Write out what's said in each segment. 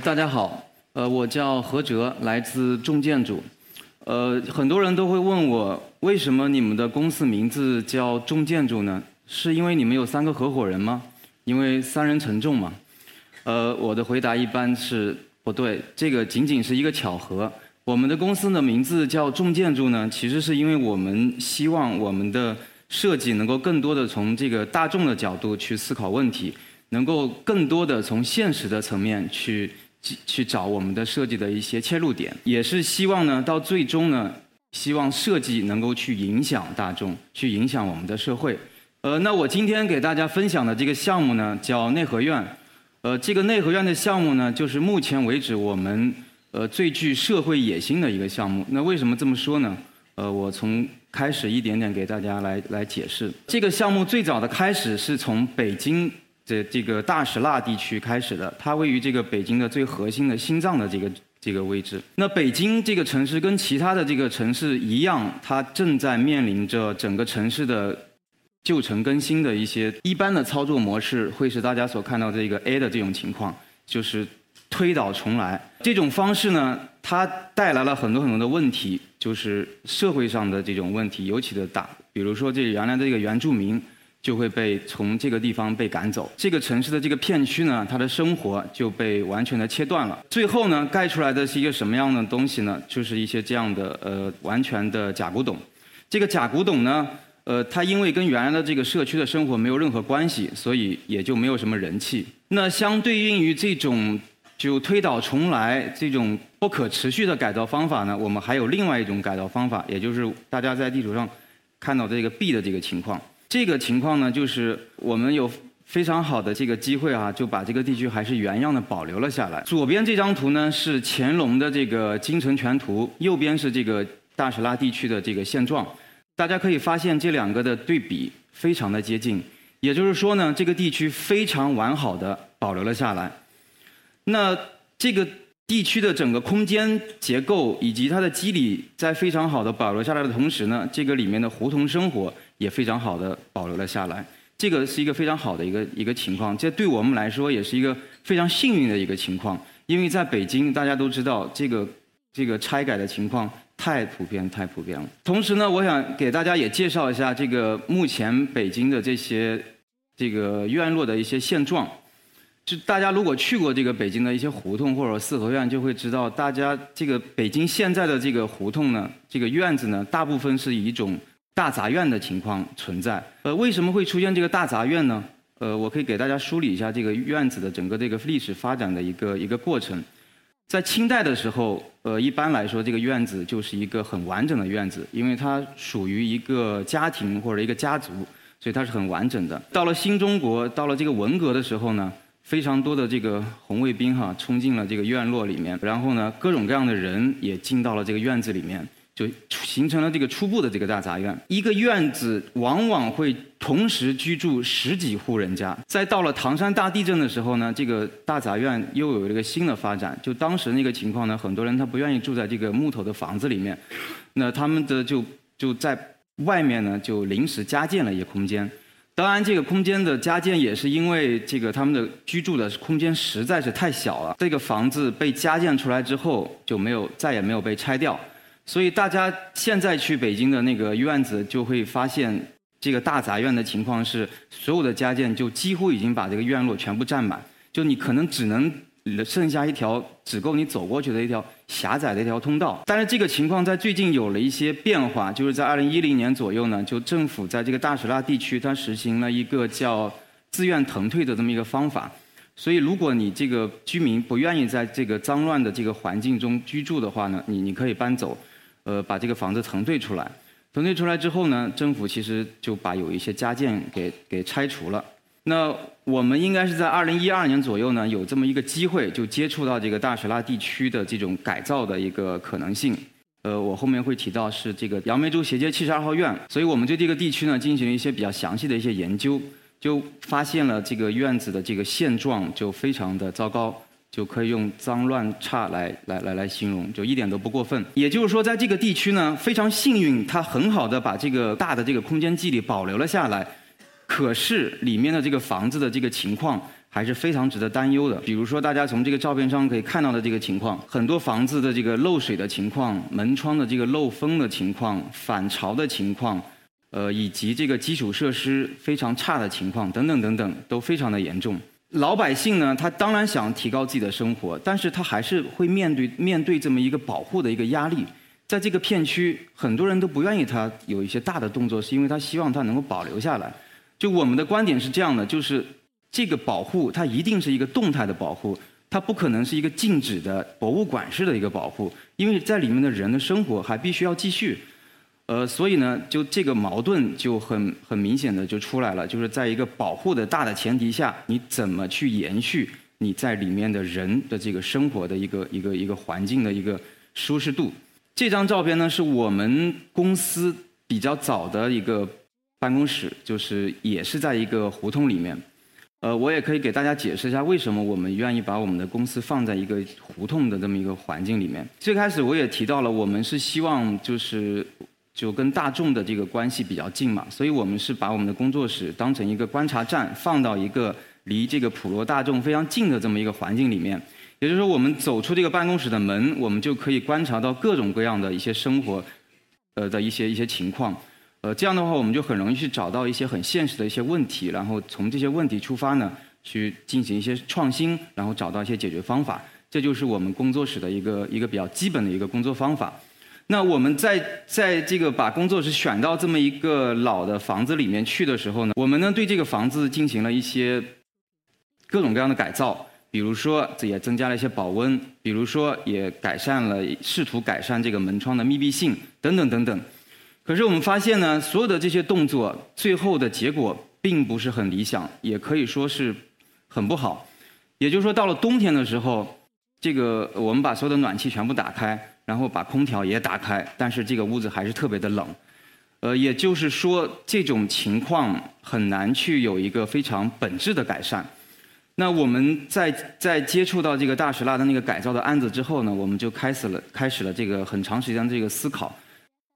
大家好，呃，我叫何哲，来自重建筑。呃，很多人都会问我，为什么你们的公司名字叫重建筑呢？是因为你们有三个合伙人吗？因为三人成重嘛。呃，我的回答一般是不对，这个仅仅是一个巧合。我们的公司的名字叫重建筑呢，其实是因为我们希望我们的设计能够更多的从这个大众的角度去思考问题。能够更多的从现实的层面去去找我们的设计的一些切入点，也是希望呢，到最终呢，希望设计能够去影响大众，去影响我们的社会。呃，那我今天给大家分享的这个项目呢，叫内核院。呃，这个内核院的项目呢，就是目前为止我们呃最具社会野心的一个项目。那为什么这么说呢？呃，我从开始一点点给大家来来解释。这个项目最早的开始是从北京。这这个大石蜡地区开始的，它位于这个北京的最核心的心脏的这个这个位置。那北京这个城市跟其他的这个城市一样，它正在面临着整个城市的旧城更新的一些一般的操作模式，会是大家所看到这个 A 的这种情况，就是推倒重来。这种方式呢，它带来了很多很多的问题，就是社会上的这种问题尤其的大。比如说，这原来这个原住民。就会被从这个地方被赶走，这个城市的这个片区呢，它的生活就被完全的切断了。最后呢，盖出来的是一个什么样的东西呢？就是一些这样的呃完全的假古董。这个假古董呢，呃，它因为跟原来的这个社区的生活没有任何关系，所以也就没有什么人气。那相对应于这种就推倒重来这种不可持续的改造方法呢，我们还有另外一种改造方法，也就是大家在地图上看到这个 B 的这个情况。这个情况呢，就是我们有非常好的这个机会啊，就把这个地区还是原样的保留了下来。左边这张图呢是乾隆的这个京城全图，右边是这个大石拉地区的这个现状。大家可以发现这两个的对比非常的接近，也就是说呢，这个地区非常完好的保留了下来。那这个地区的整个空间结构以及它的肌理在非常好的保留下来的同时呢，这个里面的胡同生活。也非常好的保留了下来，这个是一个非常好的一个一个情况，这对我们来说也是一个非常幸运的一个情况，因为在北京大家都知道这个这个拆改的情况太普遍太普遍了。同时呢，我想给大家也介绍一下这个目前北京的这些这个院落的一些现状。就大家如果去过这个北京的一些胡同或者四合院，就会知道，大家这个北京现在的这个胡同呢，这个院子呢，大部分是以一种。大杂院的情况存在，呃，为什么会出现这个大杂院呢？呃，我可以给大家梳理一下这个院子的整个这个历史发展的一个一个过程。在清代的时候，呃，一般来说这个院子就是一个很完整的院子，因为它属于一个家庭或者一个家族，所以它是很完整的。到了新中国，到了这个文革的时候呢，非常多的这个红卫兵哈冲进了这个院落里面，然后呢，各种各样的人也进到了这个院子里面。就形成了这个初步的这个大杂院。一个院子往往会同时居住十几户人家。在到了唐山大地震的时候呢，这个大杂院又有了一个新的发展。就当时那个情况呢，很多人他不愿意住在这个木头的房子里面，那他们的就就在外面呢就临时加建了一个空间。当然，这个空间的加建也是因为这个他们的居住的空间实在是太小了。这个房子被加建出来之后就没有再也没有被拆掉。所以大家现在去北京的那个院子，就会发现这个大杂院的情况是，所有的加建就几乎已经把这个院落全部占满，就你可能只能剩下一条只够你走过去的一条狭窄的一条通道。但是这个情况在最近有了一些变化，就是在二零一零年左右呢，就政府在这个大石蜡地区，它实行了一个叫自愿腾退的这么一个方法。所以，如果你这个居民不愿意在这个脏乱的这个环境中居住的话呢，你你可以搬走。呃，把这个房子腾退出来，腾退出来之后呢，政府其实就把有一些家建给给拆除了。那我们应该是在二零一二年左右呢，有这么一个机会，就接触到这个大石蜡地区的这种改造的一个可能性。呃，我后面会提到是这个杨梅洲斜街七十二号院，所以我们对这个地区呢进行了一些比较详细的一些研究，就发现了这个院子的这个现状就非常的糟糕。就可以用脏乱差来来来来形容，就一点都不过分。也就是说，在这个地区呢，非常幸运，它很好的把这个大的这个空间肌理保留了下来。可是里面的这个房子的这个情况还是非常值得担忧的。比如说，大家从这个照片上可以看到的这个情况，很多房子的这个漏水的情况、门窗的这个漏风的情况、反潮的情况，呃，以及这个基础设施非常差的情况等等等等，都非常的严重。老百姓呢，他当然想提高自己的生活，但是他还是会面对面对这么一个保护的一个压力。在这个片区，很多人都不愿意他有一些大的动作，是因为他希望他能够保留下来。就我们的观点是这样的，就是这个保护它一定是一个动态的保护，它不可能是一个静止的博物馆式的一个保护，因为在里面的人的生活还必须要继续。呃，所以呢，就这个矛盾就很很明显的就出来了，就是在一个保护的大的前提下，你怎么去延续你在里面的人的这个生活的一个一个一个环境的一个舒适度。这张照片呢，是我们公司比较早的一个办公室，就是也是在一个胡同里面。呃，我也可以给大家解释一下为什么我们愿意把我们的公司放在一个胡同的这么一个环境里面。最开始我也提到了，我们是希望就是。就跟大众的这个关系比较近嘛，所以我们是把我们的工作室当成一个观察站，放到一个离这个普罗大众非常近的这么一个环境里面。也就是说，我们走出这个办公室的门，我们就可以观察到各种各样的一些生活，呃的一些一些情况。呃，这样的话，我们就很容易去找到一些很现实的一些问题，然后从这些问题出发呢，去进行一些创新，然后找到一些解决方法。这就是我们工作室的一个一个比较基本的一个工作方法。那我们在在这个把工作室选到这么一个老的房子里面去的时候呢，我们呢对这个房子进行了一些各种各样的改造，比如说这也增加了一些保温，比如说也改善了，试图改善这个门窗的密闭性等等等等。可是我们发现呢，所有的这些动作最后的结果并不是很理想，也可以说是很不好。也就是说，到了冬天的时候，这个我们把所有的暖气全部打开。然后把空调也打开，但是这个屋子还是特别的冷，呃，也就是说这种情况很难去有一个非常本质的改善。那我们在在接触到这个大石蜡的那个改造的案子之后呢，我们就开始了开始了这个很长时间的这个思考，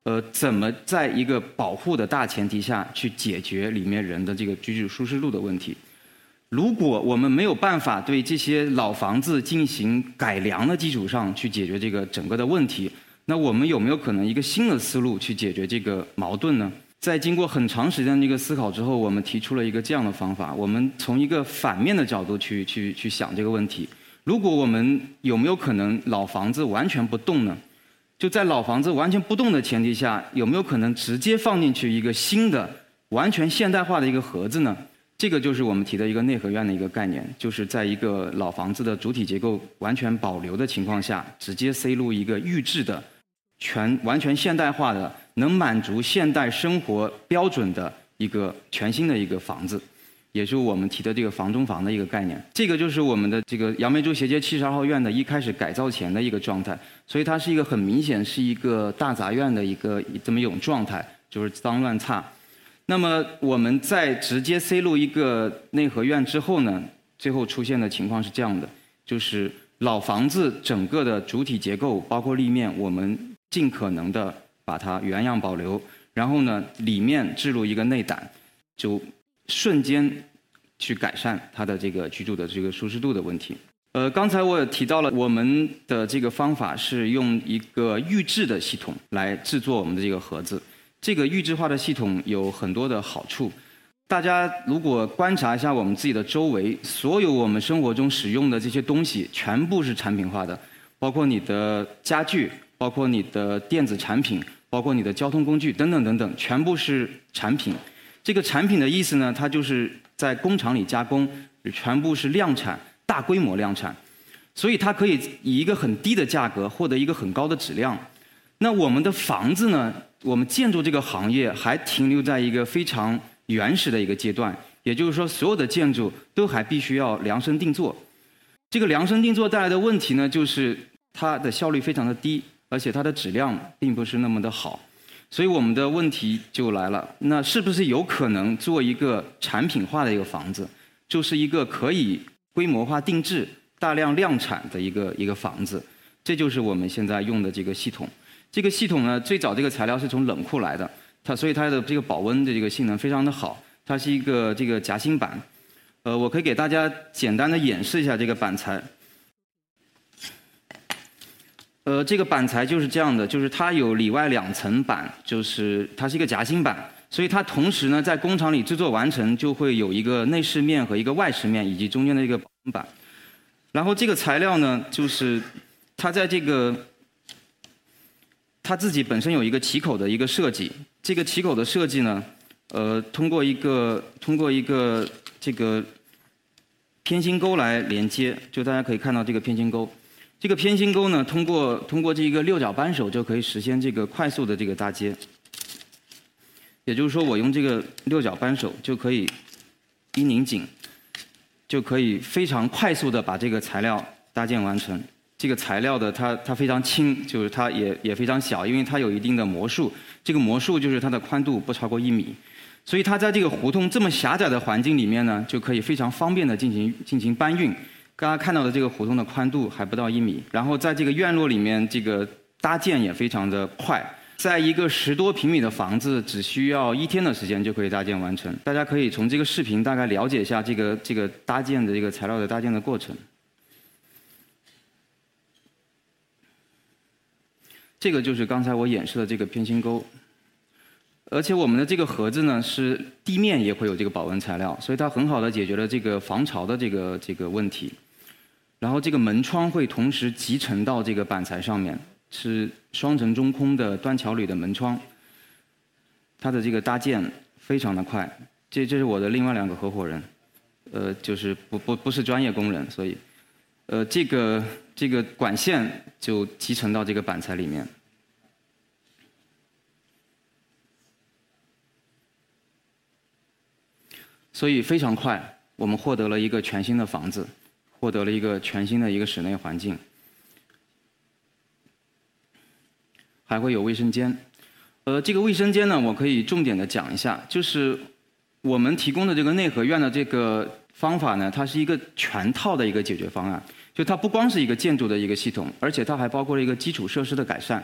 呃，怎么在一个保护的大前提下去解决里面人的这个居住舒适度的问题。如果我们没有办法对这些老房子进行改良的基础上去解决这个整个的问题，那我们有没有可能一个新的思路去解决这个矛盾呢？在经过很长时间的一个思考之后，我们提出了一个这样的方法：我们从一个反面的角度去去去想这个问题。如果我们有没有可能老房子完全不动呢？就在老房子完全不动的前提下，有没有可能直接放进去一个新的、完全现代化的一个盒子呢？这个就是我们提的一个内合院的一个概念，就是在一个老房子的主体结构完全保留的情况下，直接塞入一个预制的、全完全现代化的、能满足现代生活标准的一个全新的一个房子，也是我们提的这个房中房的一个概念。这个就是我们的这个杨梅竹斜街七十二号院的一开始改造前的一个状态，所以它是一个很明显是一个大杂院的一个这么一种状态，就是脏乱差。那么我们在直接塞入一个内合院之后呢，最后出现的情况是这样的：就是老房子整个的主体结构，包括立面，我们尽可能的把它原样保留，然后呢，里面置入一个内胆，就瞬间去改善它的这个居住的这个舒适度的问题。呃，刚才我也提到了，我们的这个方法是用一个预制的系统来制作我们的这个盒子。这个预制化的系统有很多的好处。大家如果观察一下我们自己的周围，所有我们生活中使用的这些东西，全部是产品化的，包括你的家具，包括你的电子产品，包括你的交通工具等等等等，全部是产品。这个产品的意思呢，它就是在工厂里加工，全部是量产，大规模量产，所以它可以以一个很低的价格获得一个很高的质量。那我们的房子呢？我们建筑这个行业还停留在一个非常原始的一个阶段，也就是说，所有的建筑都还必须要量身定做。这个量身定做带来的问题呢，就是它的效率非常的低，而且它的质量并不是那么的好。所以我们的问题就来了：那是不是有可能做一个产品化的一个房子，就是一个可以规模化定制、大量量产的一个一个房子？这就是我们现在用的这个系统。这个系统呢，最早这个材料是从冷库来的，它所以它的这个保温的这个性能非常的好。它是一个这个夹心板。呃，我可以给大家简单的演示一下这个板材。呃，这个板材就是这样的，就是它有里外两层板，就是它是一个夹心板，所以它同时呢在工厂里制作完成就会有一个内饰面和一个外饰面，以及中间的一个板。然后这个材料呢，就是它在这个它自己本身有一个起口的一个设计，这个起口的设计呢，呃，通过一个通过一个这个偏心钩来连接，就大家可以看到这个偏心钩。这个偏心钩呢，通过通过这一个六角扳手就可以实现这个快速的这个搭接。也就是说，我用这个六角扳手就可以一拧紧，就可以非常快速的把这个材料搭建完成。这个材料的它它非常轻，就是它也也非常小，因为它有一定的模数。这个模数就是它的宽度不超过一米。所以它在这个胡同这么狭窄的环境里面呢，就可以非常方便的进行进行搬运。刚刚看到的这个胡同的宽度还不到一米，然后在这个院落里面，这个搭建也非常的快，在一个十多平米的房子，只需要一天的时间就可以搭建完成。大家可以从这个视频大概了解一下这个这个搭建的这个材料的搭建的过程。这个就是刚才我演示的这个偏心沟。而且我们的这个盒子呢，是地面也会有这个保温材料，所以它很好的解决了这个防潮的这个这个问题。然后这个门窗会同时集成到这个板材上面，是双层中空的端桥铝的门窗。它的这个搭建非常的快，这这是我的另外两个合伙人，呃，就是不不不是专业工人，所以，呃，这个这个管线就集成到这个板材里面。所以非常快，我们获得了一个全新的房子，获得了一个全新的一个室内环境，还会有卫生间。呃，这个卫生间呢，我可以重点的讲一下，就是我们提供的这个内合院的这个方法呢，它是一个全套的一个解决方案，就它不光是一个建筑的一个系统，而且它还包括了一个基础设施的改善。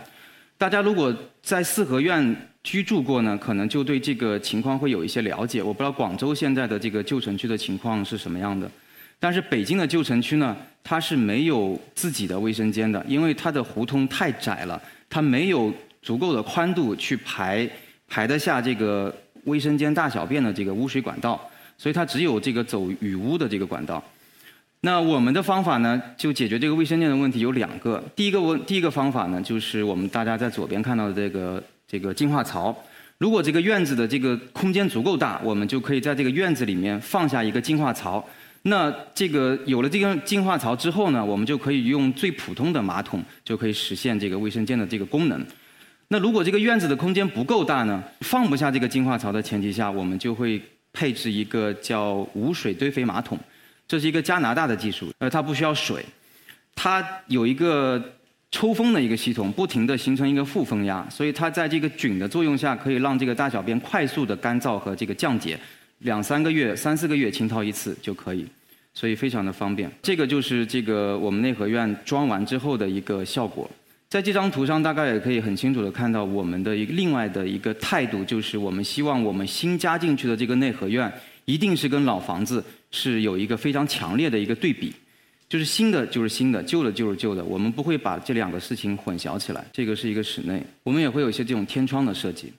大家如果在四合院居住过呢，可能就对这个情况会有一些了解。我不知道广州现在的这个旧城区的情况是什么样的，但是北京的旧城区呢，它是没有自己的卫生间的，因为它的胡同太窄了，它没有足够的宽度去排排得下这个卫生间大小便的这个污水管道，所以它只有这个走雨污的这个管道。那我们的方法呢，就解决这个卫生间的问题有两个。第一个问，第一个方法呢，就是我们大家在左边看到的这个这个净化槽。如果这个院子的这个空间足够大，我们就可以在这个院子里面放下一个净化槽。那这个有了这个净化槽之后呢，我们就可以用最普通的马桶就可以实现这个卫生间的这个功能。那如果这个院子的空间不够大呢，放不下这个净化槽的前提下，我们就会配置一个叫无水堆肥马桶。这是一个加拿大的技术，呃，它不需要水，它有一个抽风的一个系统，不停地形成一个负风压，所以它在这个菌的作用下，可以让这个大小便快速的干燥和这个降解，两三个月、三四个月清掏一次就可以，所以非常的方便。这个就是这个我们内合院装完之后的一个效果。在这张图上，大概也可以很清楚的看到我们的一个另外的一个态度，就是我们希望我们新加进去的这个内合院。一定是跟老房子是有一个非常强烈的一个对比，就是新的就是新的，旧的就是旧的，我们不会把这两个事情混淆起来。这个是一个室内，我们也会有一些这种天窗的设计，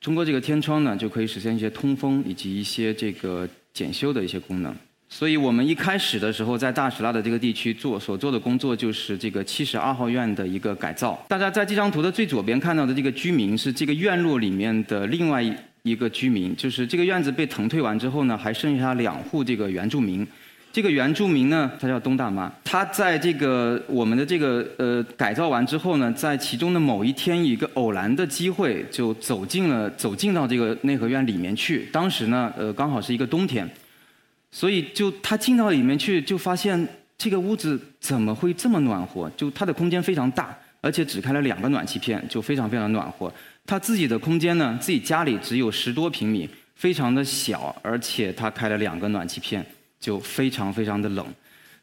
通过这个天窗呢，就可以实现一些通风以及一些这个检修的一些功能。所以我们一开始的时候在大石蜡的这个地区做所做的工作就是这个七十二号院的一个改造。大家在这张图的最左边看到的这个居民是这个院落里面的另外。一个居民，就是这个院子被腾退完之后呢，还剩下两户这个原住民。这个原住民呢，他叫东大妈。他在这个我们的这个呃改造完之后呢，在其中的某一天，一个偶然的机会，就走进了走进到这个内合院里面去。当时呢，呃，刚好是一个冬天，所以就他进到里面去，就发现这个屋子怎么会这么暖和？就它的空间非常大，而且只开了两个暖气片，就非常非常暖和。他自己的空间呢，自己家里只有十多平米，非常的小，而且他开了两个暖气片，就非常非常的冷，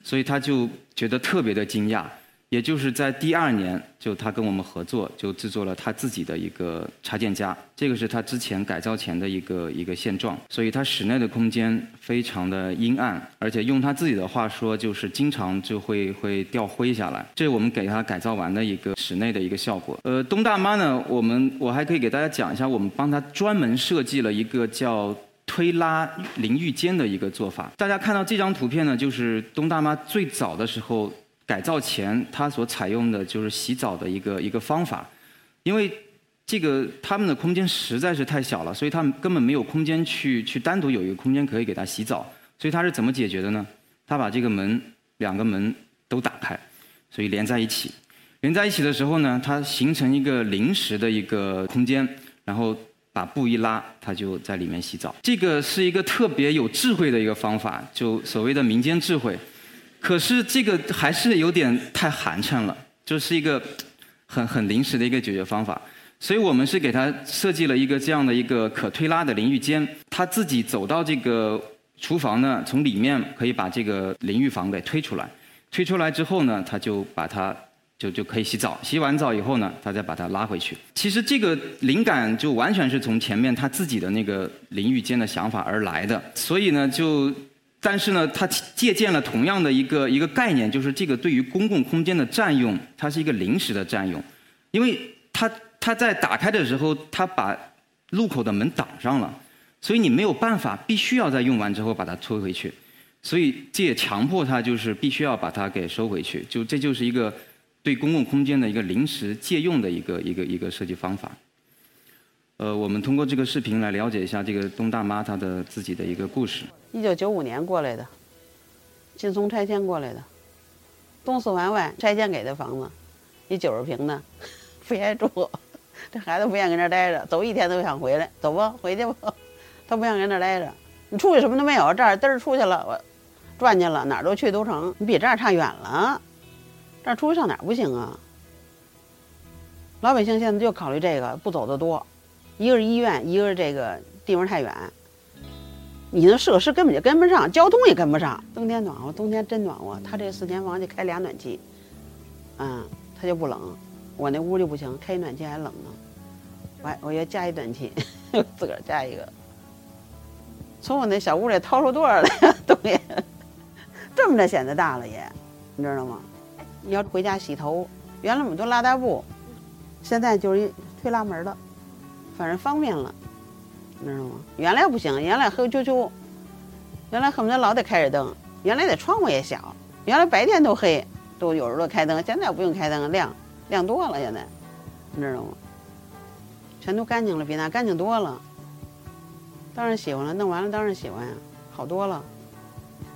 所以他就觉得特别的惊讶。也就是在第二年，就他跟我们合作，就制作了他自己的一个插件夹。这个是他之前改造前的一个一个现状，所以他室内的空间非常的阴暗，而且用他自己的话说，就是经常就会会掉灰下来。这是我们给他改造完的一个室内的一个效果。呃，东大妈呢，我们我还可以给大家讲一下，我们帮他专门设计了一个叫推拉淋浴间的一个做法。大家看到这张图片呢，就是东大妈最早的时候。改造前，她所采用的就是洗澡的一个一个方法，因为这个他们的空间实在是太小了，所以他们根本没有空间去去单独有一个空间可以给他洗澡，所以他是怎么解决的呢？他把这个门两个门都打开，所以连在一起，连在一起的时候呢，它形成一个临时的一个空间，然后把布一拉，他就在里面洗澡。这个是一个特别有智慧的一个方法，就所谓的民间智慧。可是这个还是有点太寒碜了，就是一个很很临时的一个解决方法，所以我们是给他设计了一个这样的一个可推拉的淋浴间，他自己走到这个厨房呢，从里面可以把这个淋浴房给推出来，推出来之后呢，他就把它就就可以洗澡，洗完澡以后呢，他再把它拉回去。其实这个灵感就完全是从前面他自己的那个淋浴间的想法而来的，所以呢就。但是呢，他借鉴了同样的一个一个概念，就是这个对于公共空间的占用，它是一个临时的占用，因为它它在打开的时候，它把入口的门挡上了，所以你没有办法，必须要在用完之后把它推回去，所以这也强迫他就是必须要把它给收回去，就这就是一个对公共空间的一个临时借用的一个一个一个设计方法。呃，我们通过这个视频来了解一下这个东大妈她的自己的一个故事。一九九五年过来的，劲松拆迁过来的，东四环外拆迁给的房子，一九十平的，不愿意住，这孩子不愿意跟这待着，走一天都想回来，走吧，回去吧，他不愿意跟这待着。你出去什么都没有，这儿嘚儿出去了，我转去了，哪儿都去都成。你比这儿差远了，这出去上哪儿不行啊？老百姓现在就考虑这个，不走的多。一个是医院，一个是这个地方太远，你那设施根本就跟不上，交通也跟不上。冬天暖和，冬天真暖和。他这四间房就开俩暖气，嗯，他就不冷。我那屋就不行，开一暖气还冷呢。我我要加一暖气，自个儿加一个。从我那小屋里掏出多少来呀？东西，这么着显得大了也，你知道吗？你要回家洗头，原来我们都拉大布，现在就是一推拉门的。反正方便了，你知道吗？原来不行，原来黑啾啾，原来恨不得老得开着灯，原来的窗户也小，原来白天都黑，都有时候开灯，现在不用开灯，亮亮多了，现在，你知道吗？全都干净了，比那干净多了。当然喜欢了，弄完了当然喜欢呀，好多了，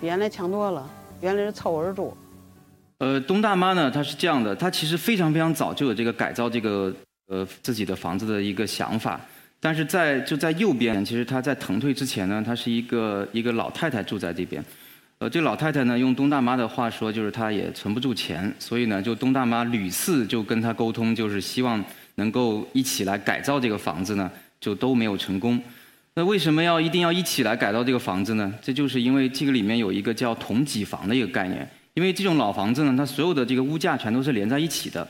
比原来强多了。原来是凑合着住。呃，东大妈呢，她是这样的，她其实非常非常早就有这个改造这个。呃，自己的房子的一个想法，但是在就在右边，其实她在腾退之前呢，她是一个一个老太太住在这边。呃，这老太太呢，用东大妈的话说，就是她也存不住钱，所以呢，就东大妈屡次就跟她沟通，就是希望能够一起来改造这个房子呢，就都没有成功。那为什么要一定要一起来改造这个房子呢？这就是因为这个里面有一个叫同几房的一个概念，因为这种老房子呢，它所有的这个屋架全都是连在一起的。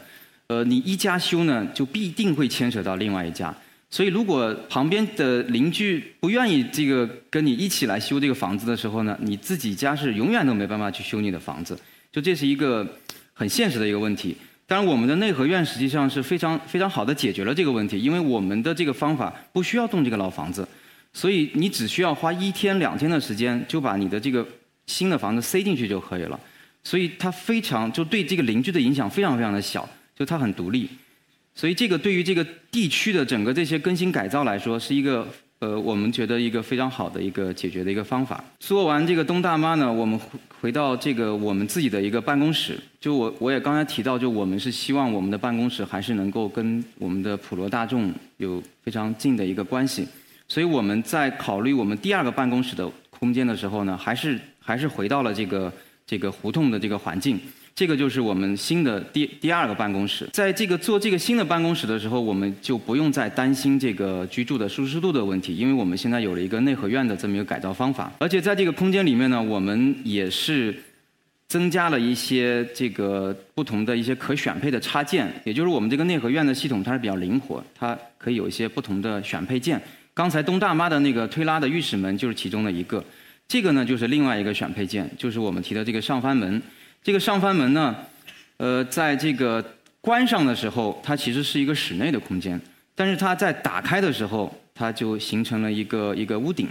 呃，你一家修呢，就必定会牵扯到另外一家，所以如果旁边的邻居不愿意这个跟你一起来修这个房子的时候呢，你自己家是永远都没办法去修你的房子，就这是一个很现实的一个问题。当然，我们的内合院实际上是非常非常好的解决了这个问题，因为我们的这个方法不需要动这个老房子，所以你只需要花一天两天的时间就把你的这个新的房子塞进去就可以了，所以它非常就对这个邻居的影响非常非常的小。就它很独立，所以这个对于这个地区的整个这些更新改造来说，是一个呃，我们觉得一个非常好的一个解决的一个方法。做完这个东大妈呢，我们回回到这个我们自己的一个办公室。就我我也刚才提到，就我们是希望我们的办公室还是能够跟我们的普罗大众有非常近的一个关系。所以我们在考虑我们第二个办公室的空间的时候呢，还是还是回到了这个这个胡同的这个环境。这个就是我们新的第第二个办公室。在这个做这个新的办公室的时候，我们就不用再担心这个居住的舒适度的问题，因为我们现在有了一个内合院的这么一个改造方法。而且在这个空间里面呢，我们也是增加了一些这个不同的一些可选配的插件，也就是我们这个内合院的系统它是比较灵活，它可以有一些不同的选配件。刚才东大妈的那个推拉的浴室门就是其中的一个，这个呢就是另外一个选配件，就是我们提的这个上翻门。这个上翻门呢，呃，在这个关上的时候，它其实是一个室内的空间，但是它在打开的时候，它就形成了一个一个屋顶，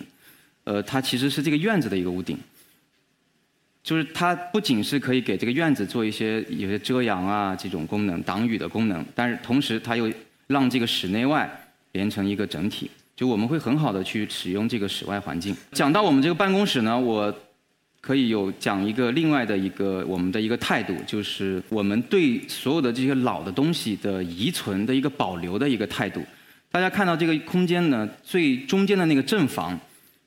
呃，它其实是这个院子的一个屋顶。就是它不仅是可以给这个院子做一些有些遮阳啊这种功能、挡雨的功能，但是同时它又让这个室内外连成一个整体，就我们会很好的去使用这个室外环境。讲到我们这个办公室呢，我可以有讲一个另外的一个我们的一个态度，就是我们对所有的这些老的东西的遗存的一个保留的一个态度。大家看到这个空间呢，最中间的那个正房。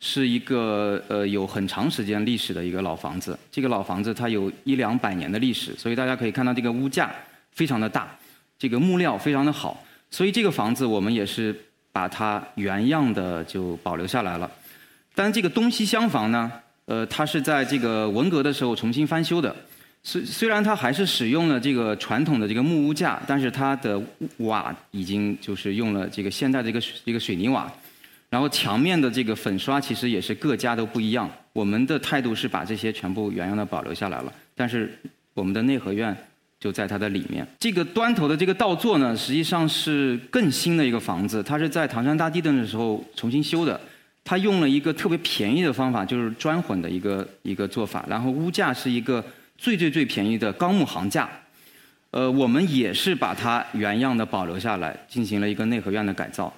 是一个呃有很长时间历史的一个老房子，这个老房子它有一两百年的历史，所以大家可以看到这个屋架非常的大，这个木料非常的好，所以这个房子我们也是把它原样的就保留下来了。但这个东西厢房呢，呃，它是在这个文革的时候重新翻修的，虽虽然它还是使用了这个传统的这个木屋架，但是它的瓦已经就是用了这个现代的一个一个水泥瓦。然后墙面的这个粉刷其实也是各家都不一样。我们的态度是把这些全部原样的保留下来了，但是我们的内合院就在它的里面。这个端头的这个倒座呢，实际上是更新的一个房子，它是在唐山大地震的时候重新修的。它用了一个特别便宜的方法，就是砖混的一个一个做法。然后屋架是一个最最最便宜的钢木行架。呃，我们也是把它原样的保留下来，进行了一个内合院的改造。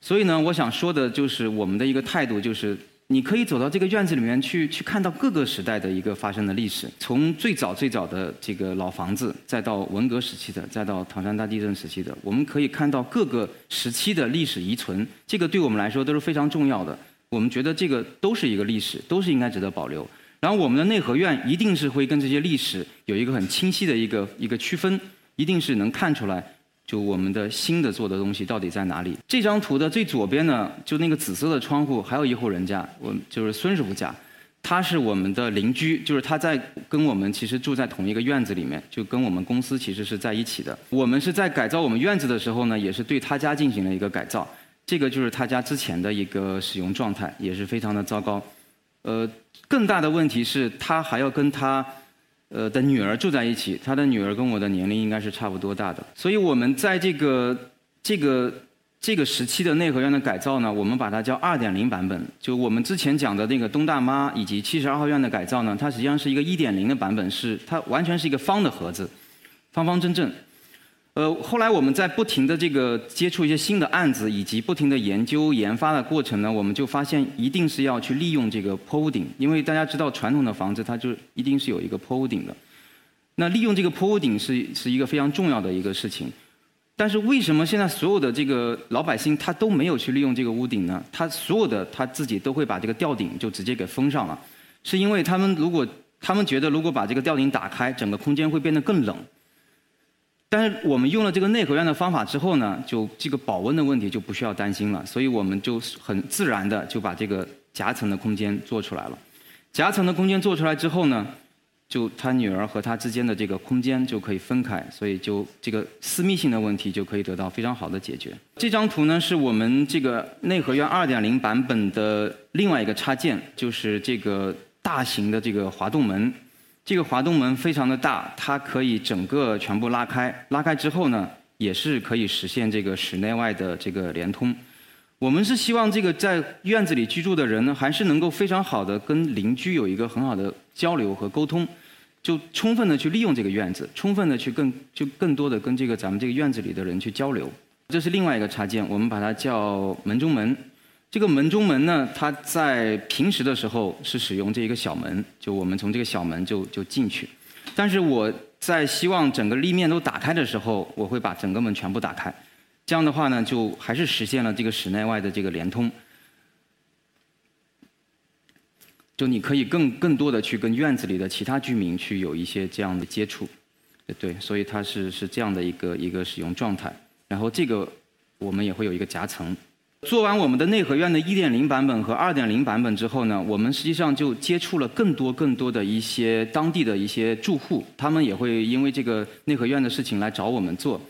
所以呢，我想说的就是我们的一个态度，就是你可以走到这个院子里面去，去看到各个时代的一个发生的历史，从最早最早的这个老房子，再到文革时期的，再到唐山大地震时期的，我们可以看到各个时期的历史遗存，这个对我们来说都是非常重要的。我们觉得这个都是一个历史，都是应该值得保留。然后我们的内合院一定是会跟这些历史有一个很清晰的一个一个区分，一定是能看出来。就我们的新的做的东西到底在哪里？这张图的最左边呢，就那个紫色的窗户，还有一户人家，我就是孙师傅家，他是我们的邻居，就是他在跟我们其实住在同一个院子里面，就跟我们公司其实是在一起的。我们是在改造我们院子的时候呢，也是对他家进行了一个改造。这个就是他家之前的一个使用状态，也是非常的糟糕。呃，更大的问题是他还要跟他。呃，的女儿住在一起，他的女儿跟我的年龄应该是差不多大的，所以我们在这个这个这个时期的内核院的改造呢，我们把它叫二点零版本。就我们之前讲的那个东大妈以及七十二号院的改造呢，它实际上是一个一点零的版本，是它完全是一个方的盒子，方方正正。呃，后来我们在不停的这个接触一些新的案子，以及不停的研究研发的过程呢，我们就发现一定是要去利用这个坡屋顶，因为大家知道传统的房子它就一定是有一个坡屋顶的。那利用这个坡屋顶是是一个非常重要的一个事情。但是为什么现在所有的这个老百姓他都没有去利用这个屋顶呢？他所有的他自己都会把这个吊顶就直接给封上了，是因为他们如果他们觉得如果把这个吊顶打开，整个空间会变得更冷。但是我们用了这个内核院的方法之后呢，就这个保温的问题就不需要担心了，所以我们就很自然的就把这个夹层的空间做出来了。夹层的空间做出来之后呢，就他女儿和他之间的这个空间就可以分开，所以就这个私密性的问题就可以得到非常好的解决。这张图呢是我们这个内核院2.0版本的另外一个插件，就是这个大型的这个滑动门。这个滑动门非常的大，它可以整个全部拉开。拉开之后呢，也是可以实现这个室内外的这个连通。我们是希望这个在院子里居住的人呢，还是能够非常好的跟邻居有一个很好的交流和沟通，就充分的去利用这个院子，充分的去更就更多的跟这个咱们这个院子里的人去交流。这是另外一个插件，我们把它叫门中门。这个门中门呢，它在平时的时候是使用这一个小门，就我们从这个小门就就进去。但是我在希望整个立面都打开的时候，我会把整个门全部打开。这样的话呢，就还是实现了这个室内外的这个连通。就你可以更更多的去跟院子里的其他居民去有一些这样的接触，对，所以它是是这样的一个一个使用状态。然后这个我们也会有一个夹层。做完我们的内核院的一点零版本和二点零版本之后呢，我们实际上就接触了更多更多的一些当地的一些住户，他们也会因为这个内核院的事情来找我们做。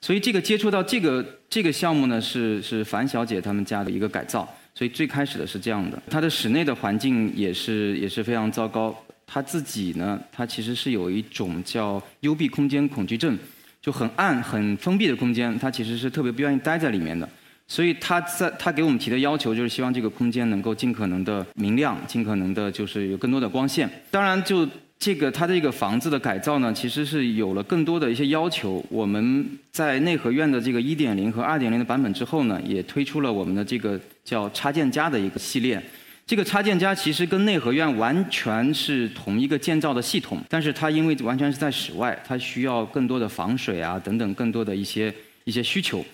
所以这个接触到这个这个项目呢，是是樊小姐他们家的一个改造。所以最开始的是这样的，她的室内的环境也是也是非常糟糕。她自己呢，她其实是有一种叫幽闭空间恐惧症，就很暗、很封闭的空间，她其实是特别不愿意待在里面的。所以他在他给我们提的要求就是希望这个空间能够尽可能的明亮，尽可能的就是有更多的光线。当然就。这个它这个房子的改造呢，其实是有了更多的一些要求。我们在内核院的这个1.0和2.0的版本之后呢，也推出了我们的这个叫插件家的一个系列。这个插件家其实跟内核院完全是同一个建造的系统，但是它因为完全是在室外，它需要更多的防水啊等等更多的一些一些需求，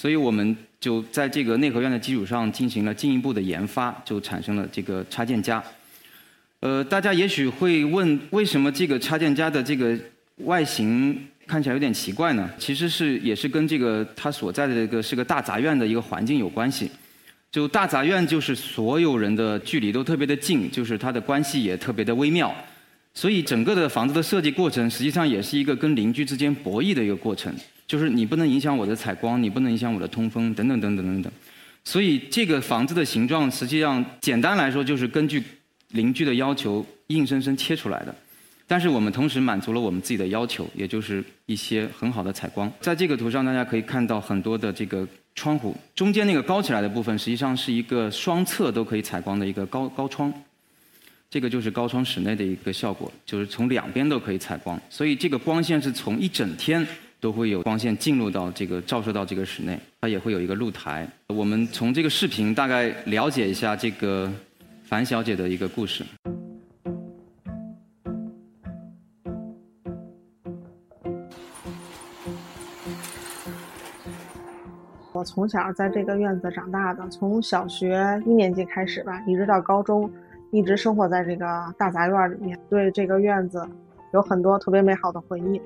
所以我们就在这个内核院的基础上进行了进一步的研发，就产生了这个插件家。呃，大家也许会问，为什么这个插件家的这个外形看起来有点奇怪呢？其实是也是跟这个它所在的这个是个大杂院的一个环境有关系。就大杂院就是所有人的距离都特别的近，就是它的关系也特别的微妙。所以整个的房子的设计过程实际上也是一个跟邻居之间博弈的一个过程，就是你不能影响我的采光，你不能影响我的通风，等等等等等等。所以这个房子的形状实际上简单来说就是根据。邻居的要求硬生生切出来的，但是我们同时满足了我们自己的要求，也就是一些很好的采光。在这个图上，大家可以看到很多的这个窗户，中间那个高起来的部分，实际上是一个双侧都可以采光的一个高高窗。这个就是高窗室内的一个效果，就是从两边都可以采光，所以这个光线是从一整天都会有光线进入到这个照射到这个室内，它也会有一个露台。我们从这个视频大概了解一下这个。樊小姐的一个故事。我从小在这个院子长大的，从小学一年级开始吧，一直到高中，一直生活在这个大杂院里面，对这个院子有很多特别美好的回忆。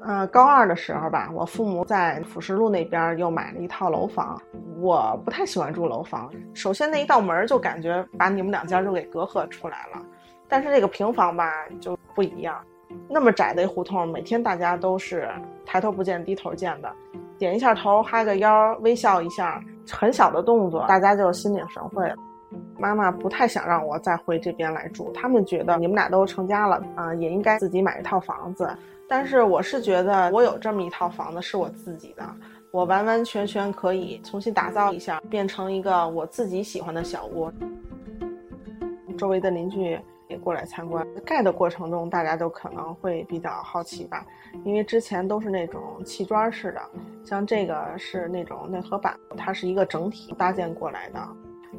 呃，高二的时候吧，我父母在辅石路那边又买了一套楼房。我不太喜欢住楼房，首先那一道门就感觉把你们两家就给隔阂出来了。但是这个平房吧就不一样，那么窄的一胡同，每天大家都是抬头不见低头见的，点一下头，哈个腰，微笑一下，很小的动作，大家就心领神会。妈妈不太想让我再回这边来住，他们觉得你们俩都成家了啊，也应该自己买一套房子。但是我是觉得，我有这么一套房子是我自己的，我完完全全可以重新打造一下，变成一个我自己喜欢的小屋。周围的邻居也过来参观，盖的过程中大家都可能会比较好奇吧，因为之前都是那种砌砖式的，像这个是那种内核板，它是一个整体搭建过来的。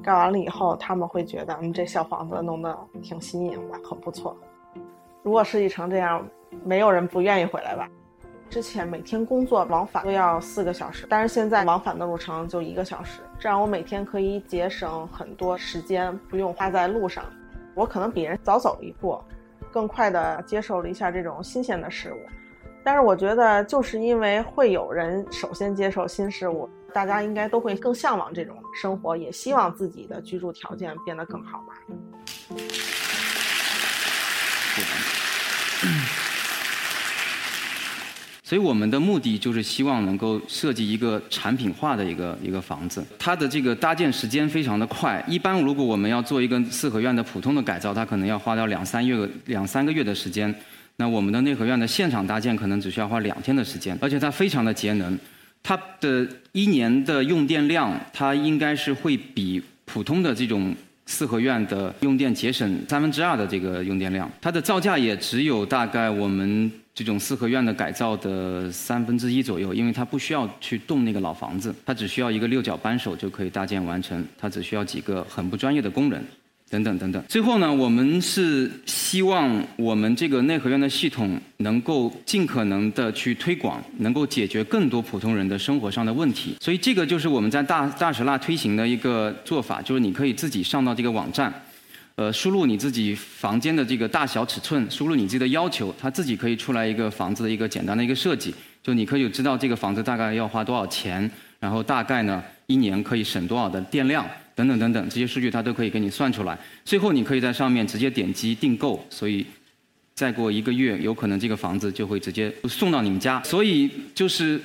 盖完了以后，他们会觉得，嗯，这小房子弄得挺新颖的，很不错。如果设计成这样。没有人不愿意回来吧？之前每天工作往返都要四个小时，但是现在往返的路程就一个小时，这样我每天可以节省很多时间，不用花在路上。我可能比人早走一步，更快的接受了一下这种新鲜的事物。但是我觉得，就是因为会有人首先接受新事物，大家应该都会更向往这种生活，也希望自己的居住条件变得更好吧。所以我们的目的就是希望能够设计一个产品化的一个一个房子，它的这个搭建时间非常的快。一般如果我们要做一个四合院的普通的改造，它可能要花掉两三月两三个月的时间。那我们的内合院的现场搭建可能只需要花两天的时间，而且它非常的节能，它的一年的用电量它应该是会比普通的这种四合院的用电节省三分之二的这个用电量。它的造价也只有大概我们。这种四合院的改造的三分之一左右，因为它不需要去动那个老房子，它只需要一个六角扳手就可以搭建完成，它只需要几个很不专业的工人，等等等等。最后呢，我们是希望我们这个内合院的系统能够尽可能的去推广，能够解决更多普通人的生活上的问题。所以这个就是我们在大大石蜡推行的一个做法，就是你可以自己上到这个网站。呃，输入你自己房间的这个大小尺寸，输入你自己的要求，它自己可以出来一个房子的一个简单的一个设计。就你可以知道这个房子大概要花多少钱，然后大概呢一年可以省多少的电量等等等等这些数据它都可以给你算出来。最后你可以在上面直接点击订购，所以再过一个月有可能这个房子就会直接送到你们家。所以就是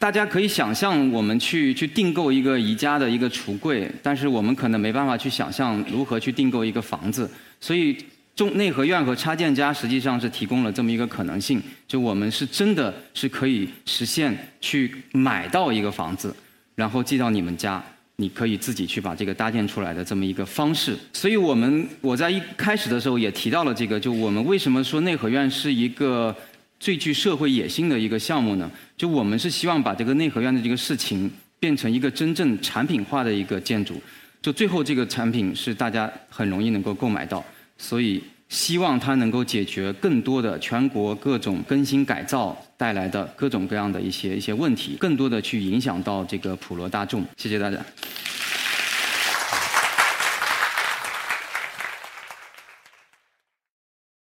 大家可以想象我们去去订购一个宜家的一个橱柜，但是我们可能没办法去想象如何去订购一个房子，所以。中内核院和插件家实际上是提供了这么一个可能性，就我们是真的是可以实现去买到一个房子，然后寄到你们家，你可以自己去把这个搭建出来的这么一个方式。所以我们我在一开始的时候也提到了这个，就我们为什么说内核院是一个最具社会野心的一个项目呢？就我们是希望把这个内核院的这个事情变成一个真正产品化的一个建筑，就最后这个产品是大家很容易能够购买到。所以希望它能够解决更多的全国各种更新改造带来的各种各样的一些一些问题，更多的去影响到这个普罗大众。谢谢大家。